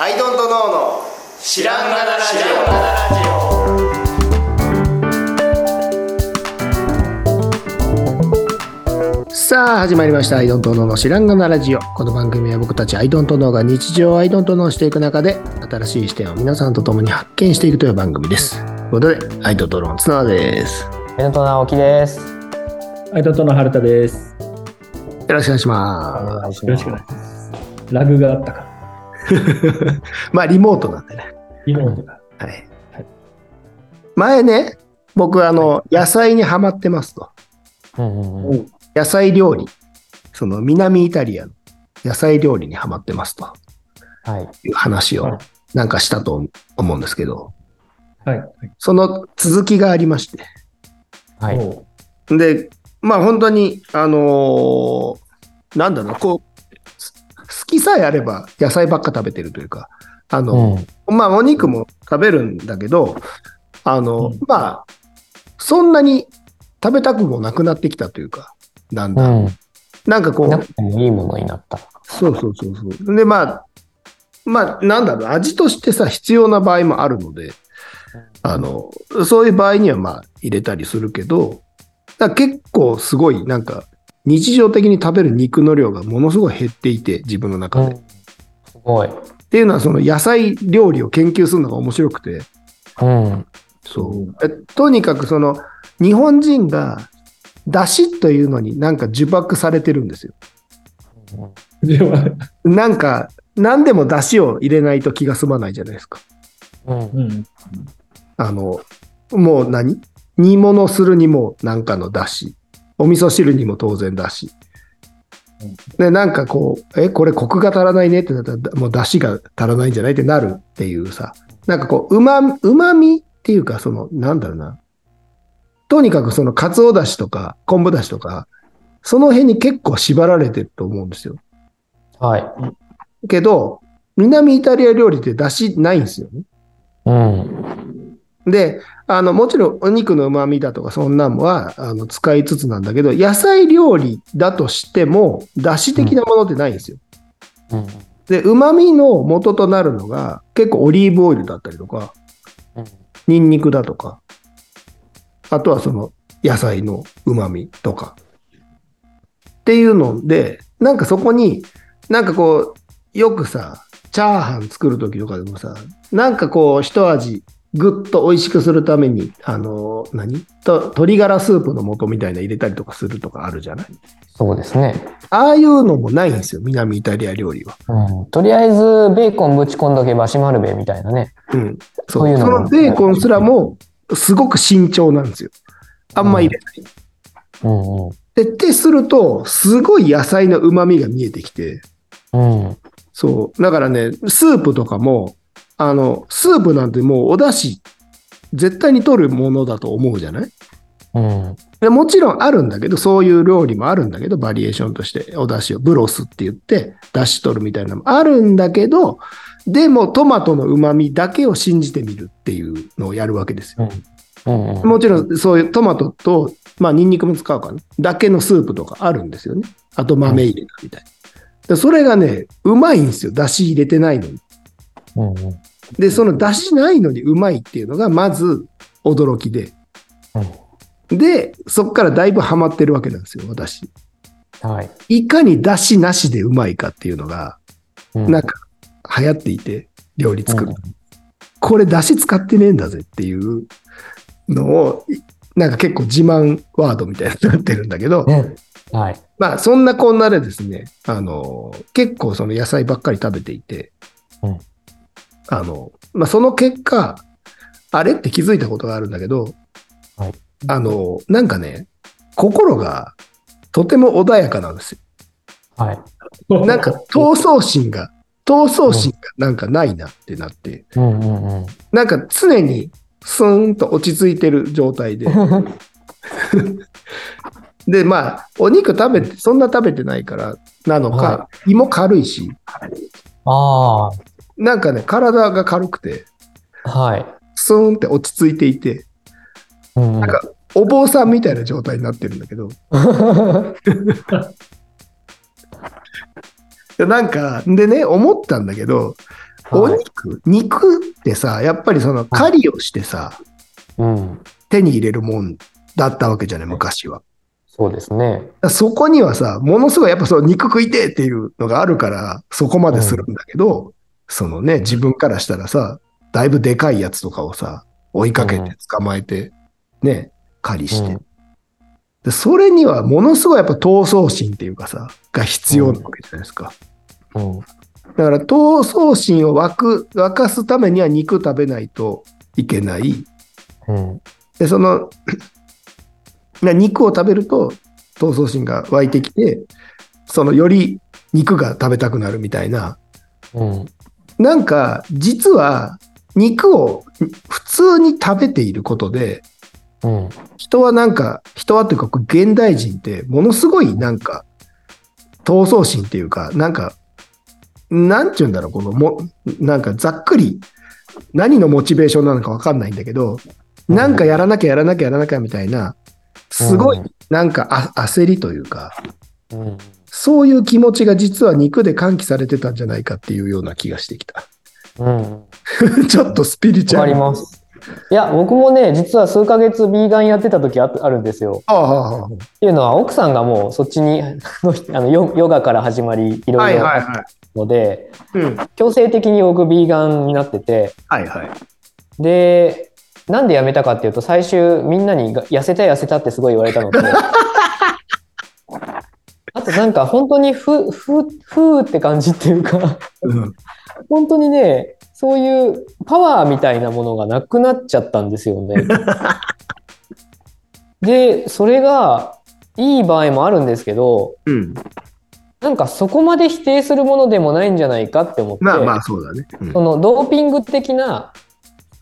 アイドントノーの知らんがなラジオ。さあ始まりました「アイドントノーの知らんがなラジオ」この番組は僕たちアイドントノーが日常をアイドントノーしていく中で新しい視点を皆さんと共に発見していくという番組です。ということでアイドントノーの綱です。アイドントノー青木です。アイドントノー春田です。よろしくお願いします。よろしくお願いします。ラグがあったから まあリモートなんでね。リモートがはい。はい。前ね僕あの野菜にはまってますと。うんうんうん。野菜料理。その南イタリアの野菜料理にはまってますと。はい。いう話をはい。なんかしたと思うんですけど。はい。はいその続きがありまして。はい。おでまあ本当にあのーなんだろうこうきさえあれば野菜ばっか食べてるというかあの、うん。まあお肉も食べるんだけどあの、うん。まあそんなに食べたくもなくなってきたというかなんだ、うん。なんかこうなくてもいいものになった。そうそうそうそう。で、まあ、まあ、なんだろう、味としてさ、必要な場合もあるので、あの、そういう場合にはまあ、入れたりするけど、だ結構すごい、なんか、日常的に食べる肉の量がものすごい減っていて、自分の中で。っすごいていうのは、その野菜料理を研究するのが面白くて、うんそう。えとにかく、その、日本人が、だしというのになんか呪縛されてるんですよ。ではなんか、何でも出汁を入れないと気が済まないじゃないですか。うんうんあの、もう何？煮物するにもなんかの出汁。お味噌汁にも当然だし。で、なんかこう、え、これコクが足らないねってなったら、もう出汁が足らないんじゃないってなるっていうさ。なんかこう、うま、うまみっていうか、その、なんだろうな。とにかくその、かつおだしとか、昆布だしとか、その辺に結構縛られてると思うんですよ。はいけど、南イタリア料理って出汁ないんですよね。うんで、あの、もちろんお肉の旨味だとかそんなんはあの使いつつなんだけど、野菜料理だとしても、出汁的なものってないんですよ。うんで、旨味の元となるのが結構オリーブオイルだったりとか、うんニンニクだとか、あとはその野菜の旨味とか。っていうので、なんかそこに、なんかこう、よくさ、チャーハン作るときとかでもさ、なんかこう、一味、ぐっと美味しくするために、あの、何？と鶏ガラスープの素みたいな入れたりとかするとかあるじゃない？そうですねああいうのもないんですよ、南イタリア料理は。うんとりあえずベーコンぶち込んどけば閉まるべみたいなねうん。そう。そういうのもそのベーコンすらも、すごく慎重なんですよ。あんま入れない。うんうんで、ってすると、すごい野菜の旨味が見えてきて、うんそう。だからね、スープとかも、あの、スープなんてもうお出汁、絶対に取るものだと思うじゃない？うんでもちろんあるんだけど、そういう料理もあるんだけど、バリエーションとして、お出汁をブロスって言って、出汁取るみたいなのもあるんだけど、でもトマトの旨味だけを信じてみるっていうのをやるわけですよ。うんうんもちろんそういうトマトと、まあニンニクも使うかな、だけのスープとかあるんですよね。あと豆入れたみたいな。でそれがね、うまいんですよ。出汁入れてないのに。うんで、その出汁ないのにうまいっていうのが、まず驚きで。で、そこからだいぶハマってるわけなんですよ、私。はい。いかに出汁なしでうまいかっていうのが、うん。なんか流行っていて、料理作る。うん。これ出汁使ってねえんだぜっていうのを、いなんか結構自慢ワードみたいになってるんだけど、ね。はい。まあそんなこんなでですね、あの、結構その野菜ばっかり食べていて、うんあの、まあその結果、あれって気づいたことがあるんだけど、はい。あの、なんかね、心がとても穏やかなんですよ。はい。なんか闘争心が、闘争心がなんかないなってなって、うんうんうん。なんか常にスーンと落ち着いてる状態で、で、まあ、お肉食べて、そんな食べてないからなのか、は胃も軽いし、あなんかね、体が軽くて、あはいスーンって落ち着いていて、うんうんなんかお坊さんみたいな状態になってるんだけど、で なんか、でね、思ったんだけど、お肉、肉ってさ、やっぱりその狩りをしてさ、うん。手に入れるもんだったわけじゃない、昔は。そうですね。そこにはさ、ものすごいやっぱその肉食いてえっていうのがあるから、そこまでするんだけど、そのね、自分からしたらさ、だいぶでかいやつとかをさ、追いかけて捕まえて、ね、狩りして、うんで。それにはものすごいやっぱ闘争心っていうかさ、が必要なわけじゃないですか。うん。だから闘争心を湧く、沸かすためには肉食べないといけない。うん。で、その、な肉を食べると闘争心が湧いてきて、そのより肉が食べたくなるみたいな。うん。なんか、実は肉を普通に食べていることで、うん。人はなんか、人はというか、現代人ってものすごいなんか、闘争心っていうか、なんか、なんて言うんだろう、このも、なんかざっくり、何のモチベーションなのかわかんないんだけど、なんかやらなきゃやらなきゃやらなきゃみたいな、すごいうんなんかあ焦りというか、うん。そういう気持ちが実は肉で喚起されてたんじゃないかっていうような気がしてきた。うん。ちょっとスピリチュアル。ります。いや、僕もね、実は数ヶ月ビーガンやってた時ああるんですよ。っていうのは、奥さんがもうそっちに、あのヨヨガから始まり、いろはいいろ。ので、うん。強制的に僕ビーガンになってて、はいはい。で、なんでやめたかっていうと、最終みんなにが痩せた痩せたってすごい言われたのと、あ となんか本当にふ、ふ、ふーって感じっていうか、うん。本当にね、そういうパワーみたいなものがなくなっちゃったんですよね。で、それがいい場合もあるんですけど、うん。なんかそこまで否定するものでもないんじゃないかって思って、まあまあ、そうだね。うんそのドーピング的な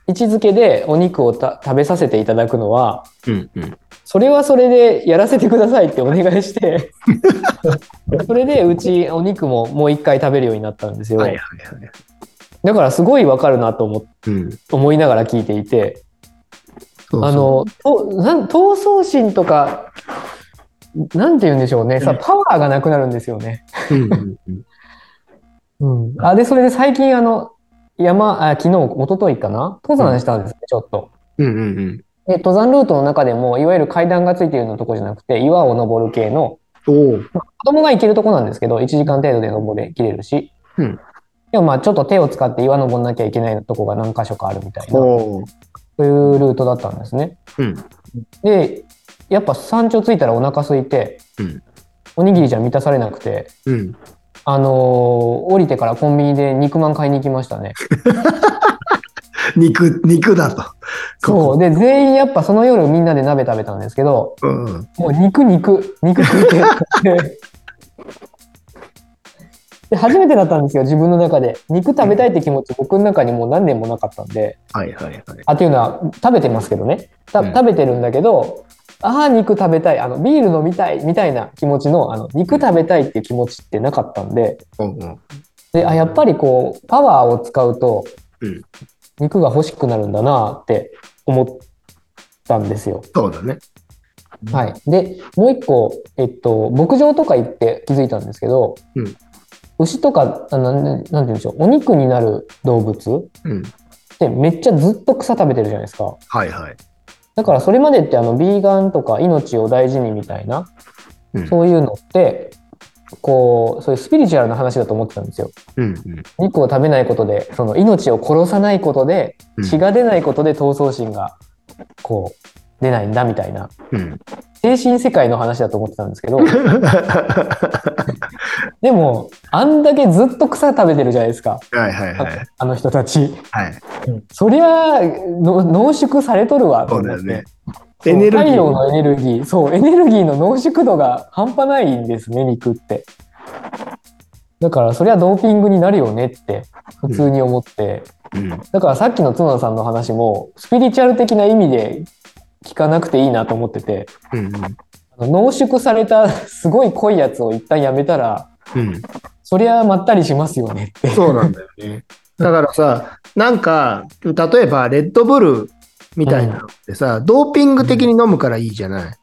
位置づけでお肉をた食べさせていただくのは、うんうん。それはそれでやらせてくださいってお願いして、それでうちお肉ももう一回食べるようになったんですよ。はいはいはい。だからすごいわかるなと思うん。思いながら聞いていて、そうそうあの、闘争心とか、なんて言うんでしょうね、さ、パワーがなくなるんですよね。うんうんうんうん。あ、で、それで最近あの、山、あ、昨日、一昨日かな？登山したんですね、ちょっと。うんうんうん。で、登山ルートの中でも、いわゆる階段がついているようなとこじゃなくて、岩を登る系の、おお。子供が行けるとこなんですけど、1時間程度で登れ、切れるし。うんでもまあ、ちょっと手を使って岩登んなきゃいけないとこが何箇所かあるみたいな、そう。いうルートだったんですね。うん。で、やっぱ山頂着いたらお腹空いて、うんおにぎりじゃ満たされなくて、うん。あのー降りてからコンビニで肉まん買いに行きましたね。肉、肉だと。そう。で、全員やっぱその夜みんなで鍋食べたんですけど、う。うん。もう肉肉、肉食いてって で、初めてだったんですよ、自分の中で。肉食べたいって気持ち、僕の中にもう何年もなかったんで。はいはいはい。あ、っていうのは、食べてますけどね。たうん食べてるんだけど、ああ、肉食べたい、あの、ビール飲みたい、みたいな気持ちの、あの、肉食べたいっていう気持ちってなかったんで、うんうん。で、あ、やっぱりこう、パワーを使うとうん、肉が欲しくなるんだなって思ったんですよ。そうだね。はい。で、もう一個、えっと、牧場とか行って気づいたんですけど、うん牛とか、あなんなんて言うんでしょう、お肉になる動物うん。ってめっちゃずっと草食べてるじゃないですか。はいはい。だからそれまでってあの、ビーガンとか命を大事にみたいな、うんそういうのって、こう、そういうスピリチュアルな話だと思ってたんですよ。うんうん。肉を食べないことで、その命を殺さないことで、うん血が出ないことで闘争心が、こう、出ないんだみたいな、うん。精神世界の話だと思ってたんですけど、でも、あんだけずっと草食べてるじゃないですか、はいはいはい。あの人たち。はい。そりゃの濃縮されとるわと思って。ね。エネルギー太陽のエネルギー、そう、エネルギーの濃縮度が半端ないんですね、肉って。だから、そりゃドーピングになるよねって、普通に思って。うん。だからさっきの角田さんの話も、スピリチュアル的な意味で聞かなくていいなと思ってて、うんあの濃縮されたすごい濃いやつを一旦やめたら、うん。そりゃまったりしますよねって。そうなんだよね。だからさ、なんか、例えば、レッドブルみたいなのってさ、ドーピング的に飲むからいいじゃない。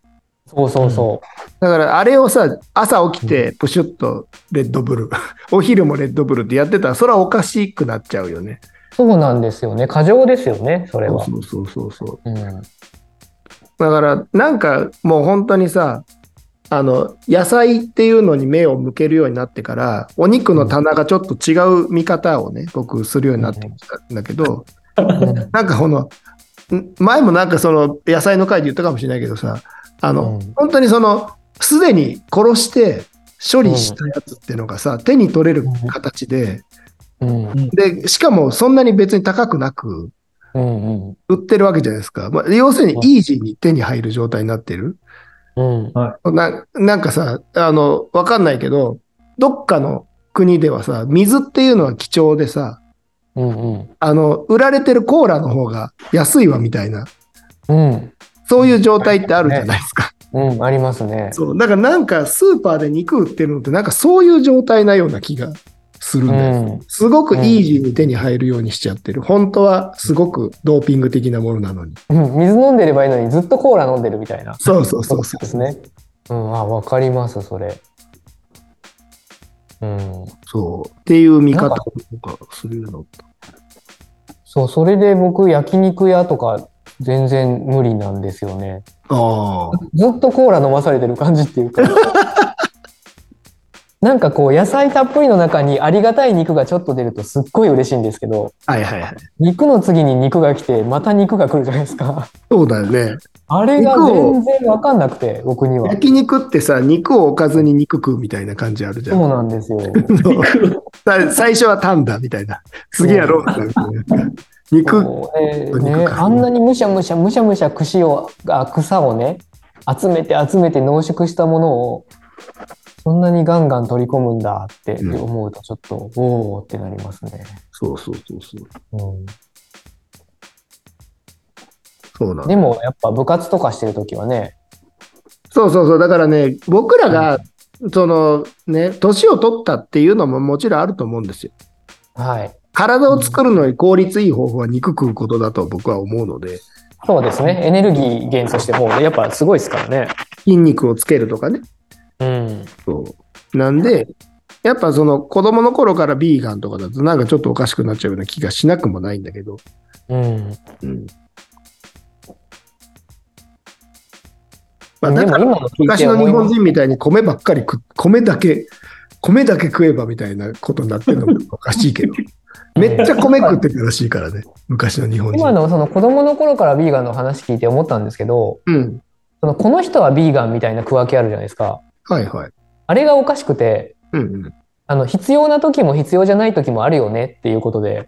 そうそうそだからあれをさ、朝起きてプシュッとレッドブル、お昼もレッドブルってやってたら、それはおかしくなっちゃうよね。う。そうなんですよね。過剰ですよね、それは。そうそうそうそう。うん。だから、なんかもう本当にさ、あの、野菜っていうのに目を向けるようになってから、お肉の棚がちょっと違う見方をね、僕するようになってきたんだけど、なんかこの、ん前もなんかその野菜の回で言ったかもしれないけどさ、あの、うん本当にその、すでに殺して処理したやつっていうのがさ、手に取れる形で、うん。で、しかもそんなに別に高くなくうん。うん。売ってるわけじゃないですか。まあ、要するにイージーに手に入る状態になってる。うん。ななんかさ、あの、わかんないけど、どっかの国ではさ、水っていうのは貴重でさ、うん。あの、売られてるコーラの方が安いわみたいな、うん。そういう状態ってあるじゃないですか。うん。ありますね。そう。だからなんかスーパーで肉売ってるのってなんかそういう状態なような気がするんうだよ。ん。すごくイージーに手に入るようにしちゃってる。本当はすごくドーピング的なものなのに。うん水飲んでればいいのにずっとコーラ飲んでるみたいな。そうそうそうそう。ですね。うん。あ、わかります、それ。うん。そう。っていう見方とかするの。そう、それで僕、焼肉屋とか全然無理なんですよね。ああ。ずっとコーラ飲まされてる感じっていうか。なんかこう野菜たっぷりの中にありがたい肉がちょっと出るとすっごい嬉しいんですけどはいはいはい。肉の次に肉が来てまた肉が来るじゃないですかそうだよね。あれが全然わかんなくて僕には焼肉ってさ、肉を置かずに肉食うみたいな感じあるじゃ。そうんなんですよ さ最初はタンだみたいな。次はロースだみたいな。肉、ねねあんなにむしゃむしゃむしゃむしゃ串をあ草をね集めて集めて濃縮したものをそんなにガンガン取り込むんだってうん思うとちょっと、おおってなりますね。そうそうそうそう。うんそうなんだでもやっぱ部活とかしてる時はね、そうそうそう。だからね、僕らが、そのね、年を取ったっていうのももちろんあると思うんですよ。はい。体を作るのに効率いい方法は肉食うことだと僕は思うので、そうですね。エネルギー源としてもうやっぱすごいですからね。筋肉をつけるとかね。うん。そう。なんで、やっぱその子供の頃からビーガンとかだとなんかちょっとおかしくなっちゃうような気がしなくもないんだけど。うん。うん。まあ、だから昔の日。本人みたいに米ばっかり食っ米だけ、米だけ食えばみたいなことになってるのもおかしいけど。めっちゃ米食ってたらしいからね。昔の日本人。今のその子供の頃からビーガンの話聞いて思ったんですけど、うん。そのこの人はビーガンみたいな区分けあるじゃないですか。はいはい。あれがおかしくて、うんうん。あの必要な時も必要じゃない時もあるよねっていうことで、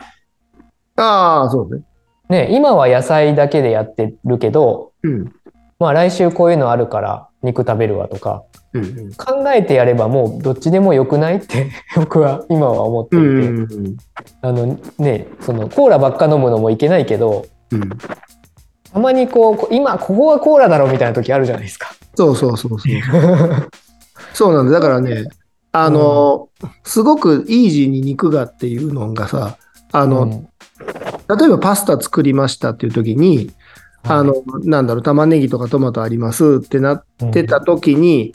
ああ、そうね。ね、今は野菜だけでやってるけど、うん。まあ来週こういうのあるから肉食べるわとか、うんうん。考えてやればもうどっちでもよくないって 僕は今は思っていて、うんうんうん。あのね、そのコーラばっか飲むのもいけないけど、うん。たまにこう、こ今ここはコーラだろみたいな時あるじゃないですか。そうそうそうそう。そうなんだ。だからね、あの、すごくイージーに肉がっていうのがさ、あの、うん例えばパスタ作りましたっていう時に、あの、なんだろう、玉ねぎとかトマトありますってなってた時に、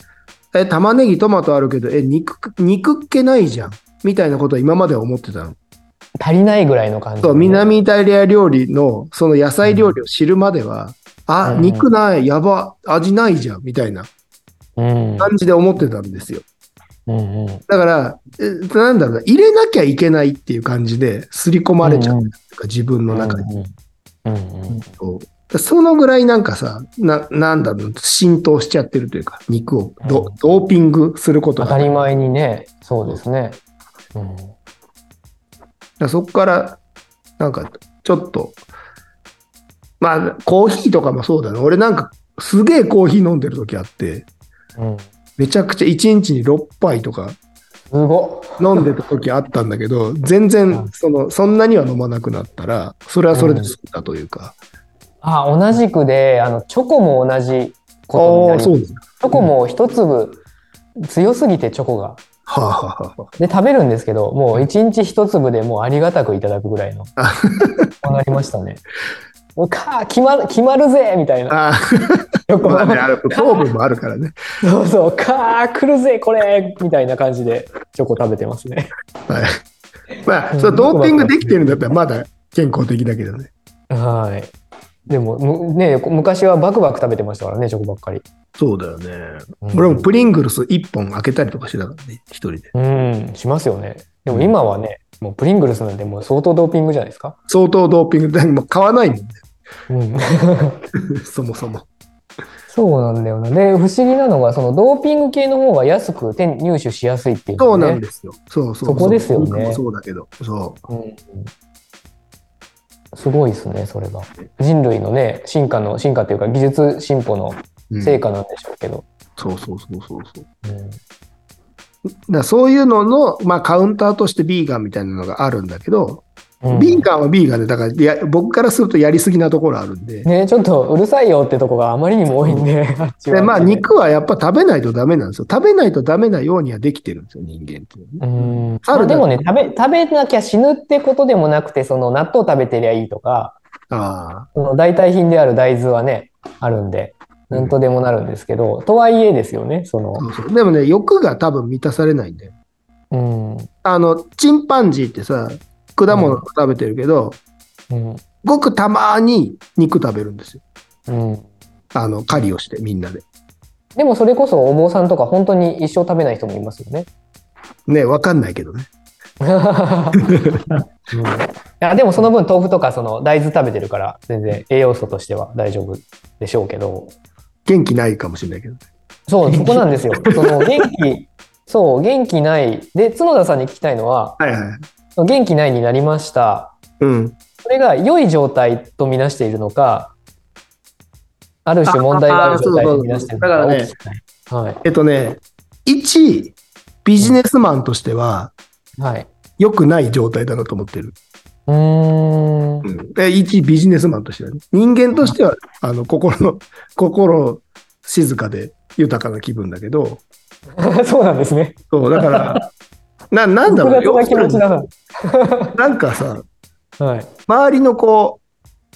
え、玉ねぎトマトあるけど、え、肉、肉っけないじゃん。みたいなことは今までは思ってたの。足りないぐらいの感じ、そう、南イタリア料理の、その野菜料理を知るまでは、あ、うん肉ない、やば、味ないじゃん、みたいなうん。感じで思ってたんですよ。うんうん。だから、えなんだろうな、入れなきゃいけないっていう感じで、刷り込まれちゃう自分の中に。うんうんそのぐらいなんかさ、な、なんだろう、浸透しちゃってるというか、肉をド,、うんドーピングすることが。当たり前にね、そうですね。うんだそこから、なんか、ちょっと、まあ、コーヒーとかもそうだね。俺なんか、すげえコーヒー飲んでる時あって、うん、めちゃくちゃ1日に6杯とか。飲んでた時あったんだけど、全う然ん、その、そんなには飲まなくなったら、それはそれで済んだというか。あ、同じくで、あの、チョコも同じことになりす。ョコも一粒強すぎてチョコが。はあ、はあで、食べるんですけど、もう一日一粒でもうありがたくいただくぐらいの。なりましたね。もうか決まる決まるぜみたいな。ああ、まあね、あれ糖分もあるからね。そうそう、かー来るぜこれみたいな感じでチョコ食べてますね。はい。まあ、それドーピングできてるんだったらまだ健康的だけどね。はい。でも、むね、昔はバクバク食べてましたからね、チョコばっかり。そうだよね。うん俺もプリングルス1本開けたりとかしてたからね、一人で。うん、しますよね。でも今はね、もうプリングルスなんてもう相当ドーピングじゃないですか？相当ドーピングでもう買わないもんね。うん。そもそも。そうなんだよな。で、不思議なのが、そのドーピング系の方が安く手入手しやすいっていうそう。なんですよ。そうそううそこですよねそうだけど。そうんすごいですね、それが。人類のね、進化の、進化というか技術進歩のう。うん成果なんでしょうけど。そうそうそうそうそう。うんだそういうのの、まあ、カウンターとしてビーガンみたいなのがあるんだけど、うんビーガンはビーガンで、だからいや僕からするとやりすぎなところあるんで、ね、ちょっとうるさいよってとこがあまりにも多いんで、でまあ、肉はやっぱ食べないとダメなんですよ。食べないとダメなようにはできてるんですよ、人間っていうね。うん。あでもね食べ、食べなきゃ死ぬってことでもなくて、その納豆食べてりゃいいとか、あその代替品である大豆はね、あるんで、なんとでもなるんですけど、とはいえですよね、その。あ、そうそう。でもね、欲が多分満たされないんだよ。うん、あの、チンパンジーってさ、果物食べてるけど、うん、ごくたまに肉食べるんですよ。うん。あの、狩りをして、みんなで。でもそれこそお坊さんとか本当に一生食べない人もいますよね。ね、わかんないけどね。う んいやでもその分豆腐とかその大豆食べてるから全然栄養素としては大丈夫でしょうけど元気ないかもしれないけど。そうそこなんですよその元気そう元気ないで角田さんに聞きたいのははいはい。元気ないになりました。うん。それが良い状態とみなしているのかある種問題がある状態とみなしているのかを聞きはい。えっとね、一、ビジネスマンとしては、はい。良くない状態だなと思ってる。うーん。うん。で一ビジネスマンとしてはね。人間としては、あの、心の、心静かで豊かな気分だけど、そうなんですね。そう、だから、な、なんだろう、なんかさ、はい。周りのこ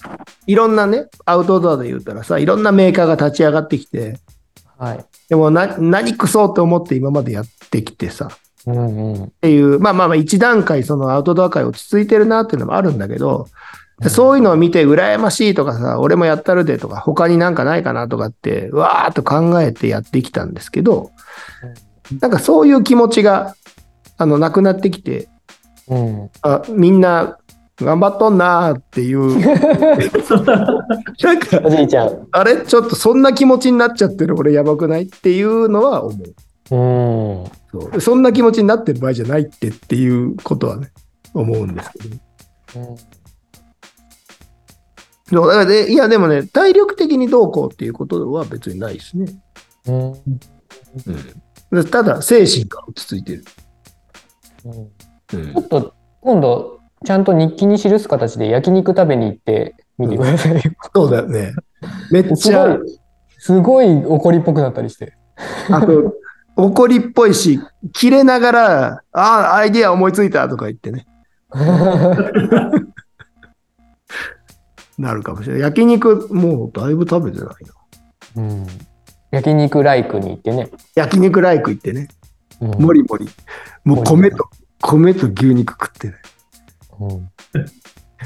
う、いろんなね、アウトドアで言ったらさ、いろんなメーカーが立ち上がってきて、はい。でもな、何くそって思って今までやってきてさ、うんうん。っていう、まあまあまあ一段階そのアウトドア界落ち着いてるなっていうのもあるんだけど、でそういうのを見て羨ましいとかさ、俺もやったるでとか、他になんかないかなとかって、わーっと考えてやってきたんですけど、なんかそういう気持ちが、あの、なくなってきて、うん。あみんな頑張っとんなーっていう、なんか、おじいちゃん。あれ？ちょっとそんな気持ちになっちゃってる俺やばくない？っていうのは思う。うん。そんな気持ちになってる場合じゃないってっていうことはね、思うんですけど。そうだからね、いやでもね、体力的にどうこうっていうことは別にないですね。うん。でただ、精神が落ち着いてる。うんうんちょっと今度ちゃんと日記に記す形で焼肉食べに行ってみてくださいよ。そうだよね。めっちゃい、すごい怒りっぽくなったりして。あと、怒りっぽいし、切れながら、ああ、アイディア思いついたとか言ってね、なるかもしれない。焼肉、もうだいぶ食べてないな。うん焼肉ライクに行ってね。焼肉ライク行ってね、うんもりもり。もう米と、米と牛肉食ってね。うん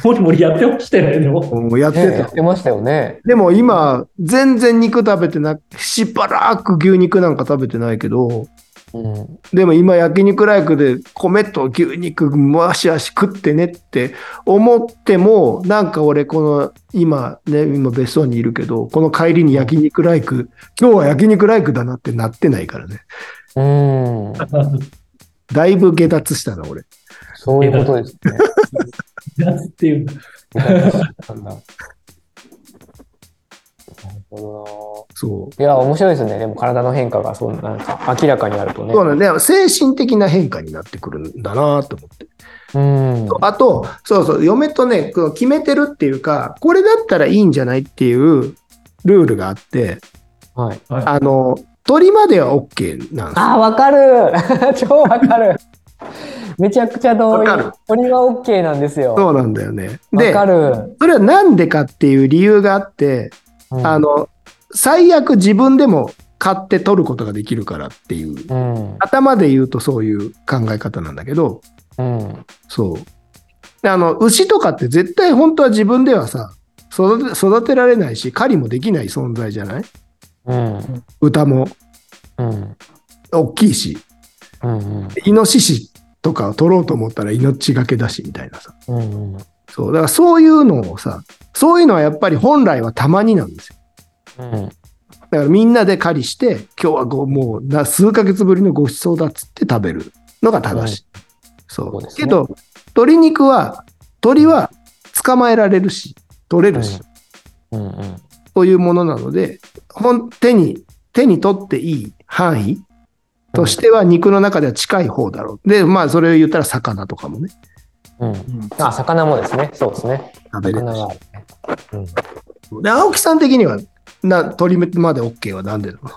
もりもりやってましたよね、でも。もうやってた。ねやってましたよね。でも今、全然肉食べてなく、しばらく牛肉なんか食べてないけど、うんでも今焼肉ライクで米と牛肉もしあし食ってねって思っても、なんか俺この今ね、今別荘にいるけど、この帰りに焼肉ライク、今日は焼肉ライクだなってなってないからね。うん、だいぶ下脱したな、俺。そういうことですね。夏っていうの。なるほそう。どないや、面白いですね。でも体の変化がそうなんか明らかにあるとね。そうなんだよ。精神的な変化になってくるんだなと思って。うん。あと、そうそう、嫁とね、決めてるっていうか、これだったらいいんじゃないっていうルールがあって、はい。あの、鳥までは OK なんですよあー、わかる 超わかるめちゃくちゃ同意。鳥は OK なんですよ。そうなんだよね。わで、かる。それはなんでかっていう理由があって、うんあ、の、最悪自分でも買って取ることができるからっていう、うん。頭で言うとそういう考え方なんだけど、うん。そう。であの、牛とかって絶対本当は自分ではさ、育て育てられないし、狩りもできない存在じゃない？うん。豚もうん。大きいし、うん。イノシシとかを取ろうと思ったら命がけだしみたいなさ。うん。そう。だからそういうのをさ、そういうのはやっぱり本来はたまになんですよ。うん。だからみんなで狩りして、今日はごもうな数ヶ月ぶりのごちそうだっつって食べるのが正しい。そうそうねけど、鶏肉は、鳥は捕まえられるし、取れるし、うん。うん。そういうものなので、手に、手に取っていい範囲としては肉の中では近い方だろう。で、まあそれを言ったら魚とかもね、うん。あ、魚もですね。そうですね。食べれるね。うん。で、青木さん的には、な、鶏まで OK はなんでなのい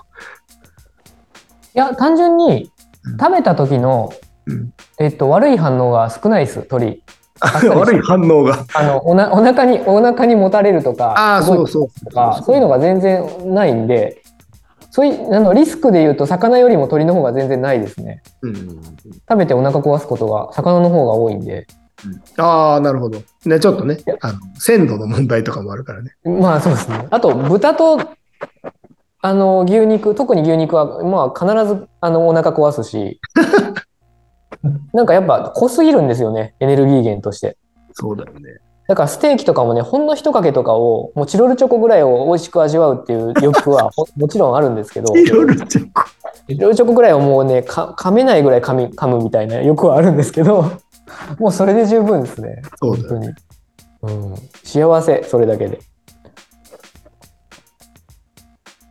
や、単純に食べた時の、うんえっと、悪い反応が少ないです、鳥。悪い反応が。あの、おな、お腹に、お腹にもたれるとか、あそうそう。とか、そういうのが全然ないんで、そういう、あの、リスクで言うと、魚よりも鳥の方が全然ないですね。うん食べてお腹壊すことが、魚の方が多いんで。ああ、なるほど。ね、ちょっとね、あの、鮮度の問題とかもあるからね。まあ、そうですね。あと、豚と、あの、牛肉、特に牛肉は、まあ、必ず、あの、お腹壊すし、なんかやっぱ濃すぎるんですよね、エネルギー源として。そうだよね。だからステーキとかもね、ほんの一かけとかを、もうチロルチョコぐらいを美味しく味わうっていう欲はほ もちろんあるんですけど、いろいろチェック。チロルチョコぐらいをもうね、か噛めないぐらい噛み噛むみたいな欲はあるんですけど、もうそれで十分ですね、そうだよ本当に。うん、幸せ、それだけで。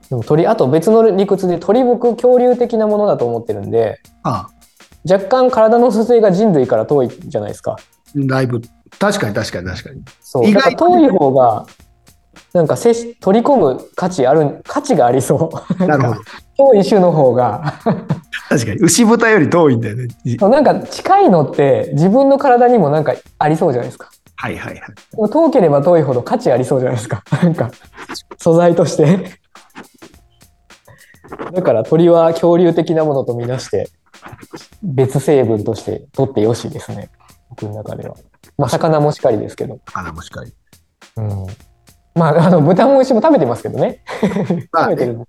でも鳥、あと別の理屈で鳥僕恐竜的なものだと思ってるんで、ああ、若干体の組成が人類から遠いじゃないですか。だいぶ。確かに確かに確かに。そう。意外遠い方が、なんか取り込む価値ある、価値がありそう。なるほど。遠い種の方が。確かに。牛豚より遠いんだよね。そうなんか近いのって自分の体にもなんかありそうじゃないですか。はいはいはい。遠ければ遠いほど価値ありそうじゃないですか。なんか素材として。だから鳥は恐竜的なものとみなして別成分として取ってよしですね。僕の中では。まあ魚もしかりですけど。あもしかり。うん。まああの豚も牛も食べてますけどね。まあ 食べてるん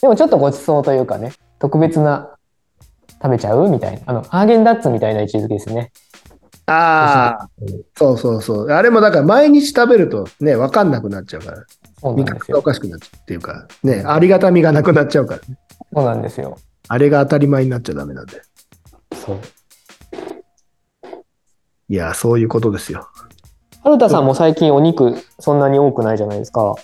でもちょっとごちそうというかね、特別な食べちゃうみたいな。あの、ハーゲンダッツみたいな位置づけですね。ああ、そうそうそう。あれもだから毎日食べるとね、わかんなくなっちゃうから。そうなんですよお。かしくなっちゃうっていうか、ね、ありがたみがなくなっちゃうからね。そうなんですよ。あれが当たり前になっちゃダメなんで。そう。いや、そういうことですよ。春田さんも最近お肉そんなに多くないじゃないですか。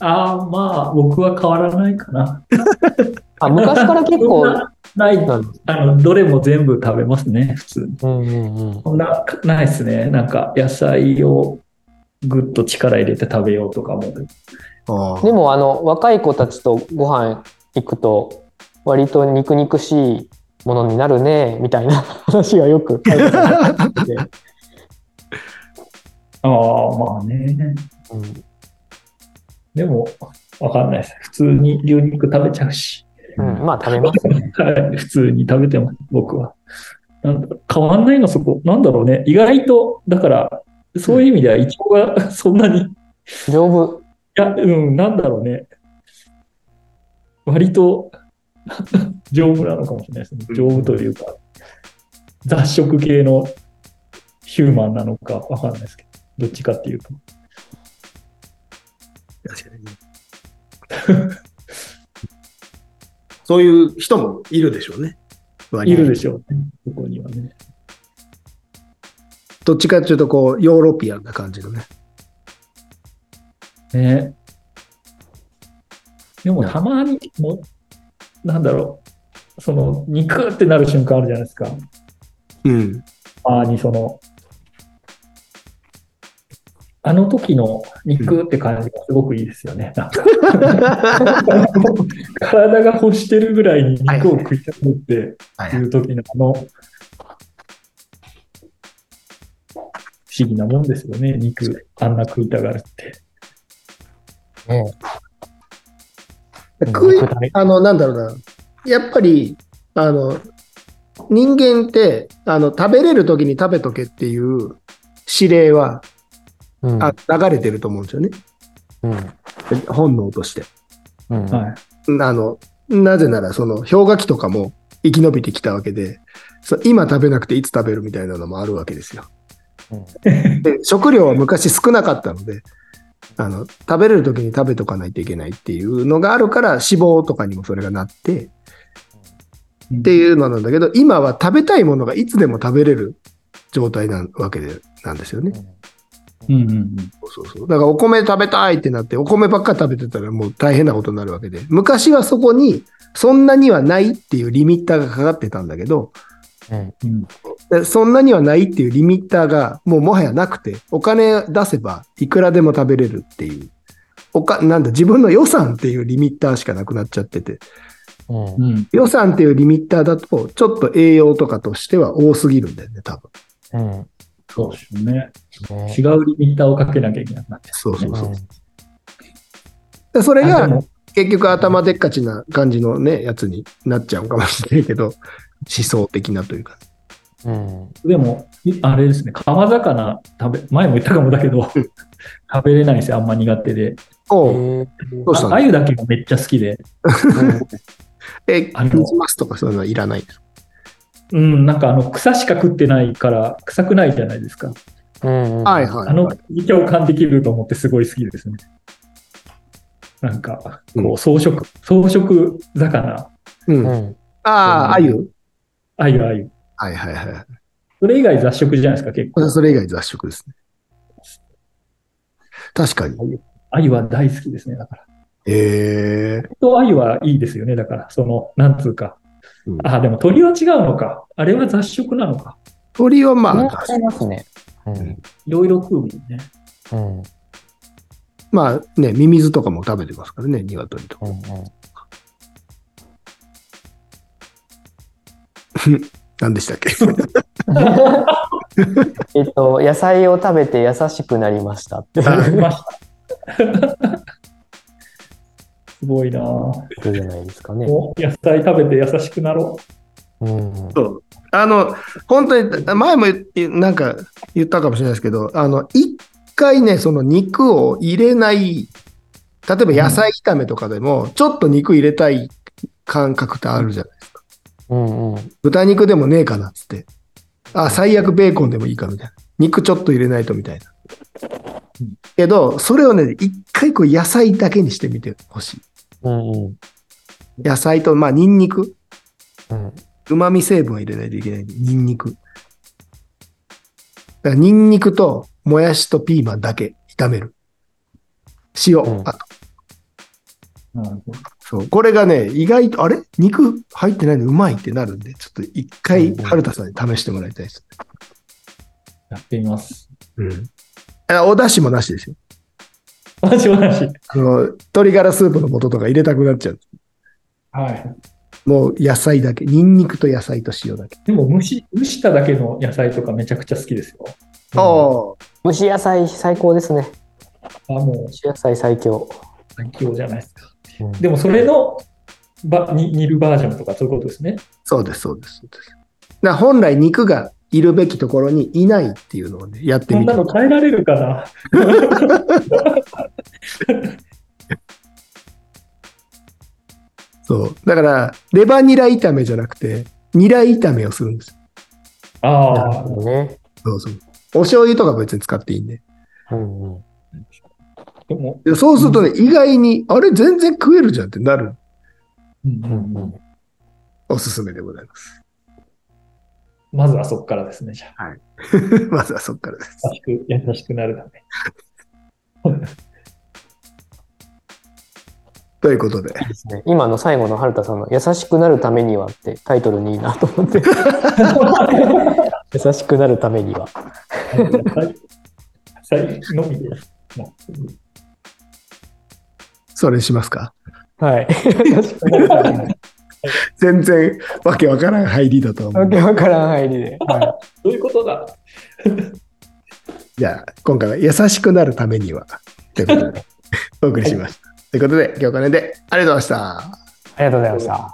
ああ、まあ、僕は変わらないかな。あ昔から結構。なない、あの、どれも全部食べますね、普通に。うんうんうん。そんな、ないですね。なんか、野菜をぐっと力入れて食べようとかも。ああでもあの若い子たちとご飯行くと割と肉肉しいものになるねみたいな話がよく書いてあって、ああ、まあね。うんでも、わかんないです。普通に牛肉食べちゃうし。うん、まあ食べますね。はい、普通に食べてます、僕は。なんだ変わんないの、そこ。なんだろうね。意外と、だから、そういう意味では、胃腸が そんなに、い丈夫。や、うん、なんだろうね。割と、丈夫なのかもしれないですね。丈夫というか、雑食系のヒューマンなのかわかんないですけど、どっちかっていうと。確かにね そういう人もいるでしょうね。いるでししょうね、そこにはね。どっちかっていうと、こう、ヨーロピアンな感じのね。ね。でもたまにも、なんだろう、その肉ってなる瞬間あるじゃないですか。うん。たまにその、あの時の肉って感じがすごくいいですよね。なんか体が欲してるぐらいに肉を食いたくってはいいう時のあの、不思議なもんですよね。肉、あんな食いたがるって。ね食いあの、なんだろうな。やっぱり、あの、人間って、あの、食べれる時に食べとけっていう指令は、うんあ流れてると思うんですよね。うん本能として。うんはい。あの、なぜなら、その、氷河期とかも生き延びてきたわけで、今食べなくていつ食べるみたいなのもあるわけですよ。で食料は昔少なかったので、あの、食べれる時に食べとかないといけないっていうのがあるから、脂肪とかにもそれがなって、っていうのなんだけど、今は食べたいものがいつでも食べれる状態なわけでなんですよね。うんうんうん。そうそう。だからお米食べたいってなって、お米ばっかり食べてたらもう大変なことになるわけで、昔はそこにそんなにはないっていうリミッターがかかってたんだけど、うんそんなにはないっていうリミッターがもうもはやなくて、お金出せばいくらでも食べれるっていう、おか、なんだ、自分の予算っていうリミッターしかなくなっちゃってて、うんうん。予算っていうリミッターだと、ちょっと栄養とかとしては多すぎるんだよね、多分。うんそうですよね。ね違うリミッターをかけなきゃいけなくなって。そうそうそう。うんでそれが結局頭でっかちな感じのね、やつになっちゃうかもしれないけど、思想的なというか。うんでも、いあれですね、川魚食べ、前も言ったかもだけど、食べれないんですよ、あんま苦手で。おどうしたのあ鮎だけがめっちゃ好きで、え、あのクリスマスとかそういうのはいらないです。うん、なんかあの草しか食ってないから臭くないじゃないですか。うんはいはい。あの共感できると思ってすごい好きですね。なんか、こう装飾、装飾魚、うん。あうんあ、あゆ鮎鮎。はいはいはい。それ以外雑食じゃないですか、結構。それ以外雑食ですね。確かに。鮎は大好きですね、だから。ええと鮎はいいですよね、だから、その、なんつうか。うんあ、でも鳥は違うのか。あれは雑食なのか。鳥はまあ、ありますね。うんいろいろ食うもんね。うんうんまあね、ミミズとかも食べてますからね、鶏とか。うん 何でしたっけ？えっと、野菜を食べて優しくなりましたってあいうりました。すごいなぁ。ことじゃないですかね。お野菜食べて優しくなろうんそうあの、本当に、前も言なんか言ったかもしれないですけど、あの、一回ね、その肉を入れない、例えば野菜炒めとかでも、ちょっと肉入れたい感覚ってあるじゃないですか。うんうん豚肉でもねえかなっつって。あ、最悪ベーコンでもいいかみたいな。肉ちょっと入れないとみたいな。けど、それをね、一回こう野菜だけにしてみてほしい。うんうん野菜と、まあ、ニンニク。うん旨味成分を入れないといけない。ニンニク。だからニンニクともやしとピーマンだけ炒める。塩。うんあとう。なるほどそう。これがね、意外と、あれ？肉入ってないの？うまいってなるんで、ちょっと一回、春田さんに試してもらいたいです。やってみます。うん。あお出汁もなしですよ。同じ話。あの鶏ガラスープの素とか入れたくなっちゃう。はい。もう野菜だけ。ニンニクと野菜と塩だけ。でも蒸し、蒸しただけの野菜とかめちゃくちゃ好きですよ。ああ。蒸し野菜最高ですね。あ、も蒸し野菜最強。う最強じゃないですか。うんでもそれのばに煮るバージョンとかそういうことですね。そうです、そうです。そうです本来肉がいるべきところにいないっていうのをね、やってみてそんな。の変えられるかな？そう。だから、レバニラ炒めじゃなくて、ニラ炒めをするんですよ。ああ、ね。そうそう。お醤油とか別に使っていいんで。うんうんでも、でそうするとね、意外に、あれ全然食えるじゃんってなる。うんうんうんおすすめでございます。まずはそこからですね、じゃあ。まずはそこからです。優しく、優しくなるため。ということで。いいですね今の最後の春田さんの「優しくなるためには」ってタイトルにいいなと思って 優しくなるためには優菜のみで。それしますか？はい。全然わけわからん入りだと思う。わけわからん入りで。はそういうことだ？じゃあ、今回は優しくなるためには、ということで、お送りしました。ということで、今日はこの辺でありがとうございました。い。ありがとうございました。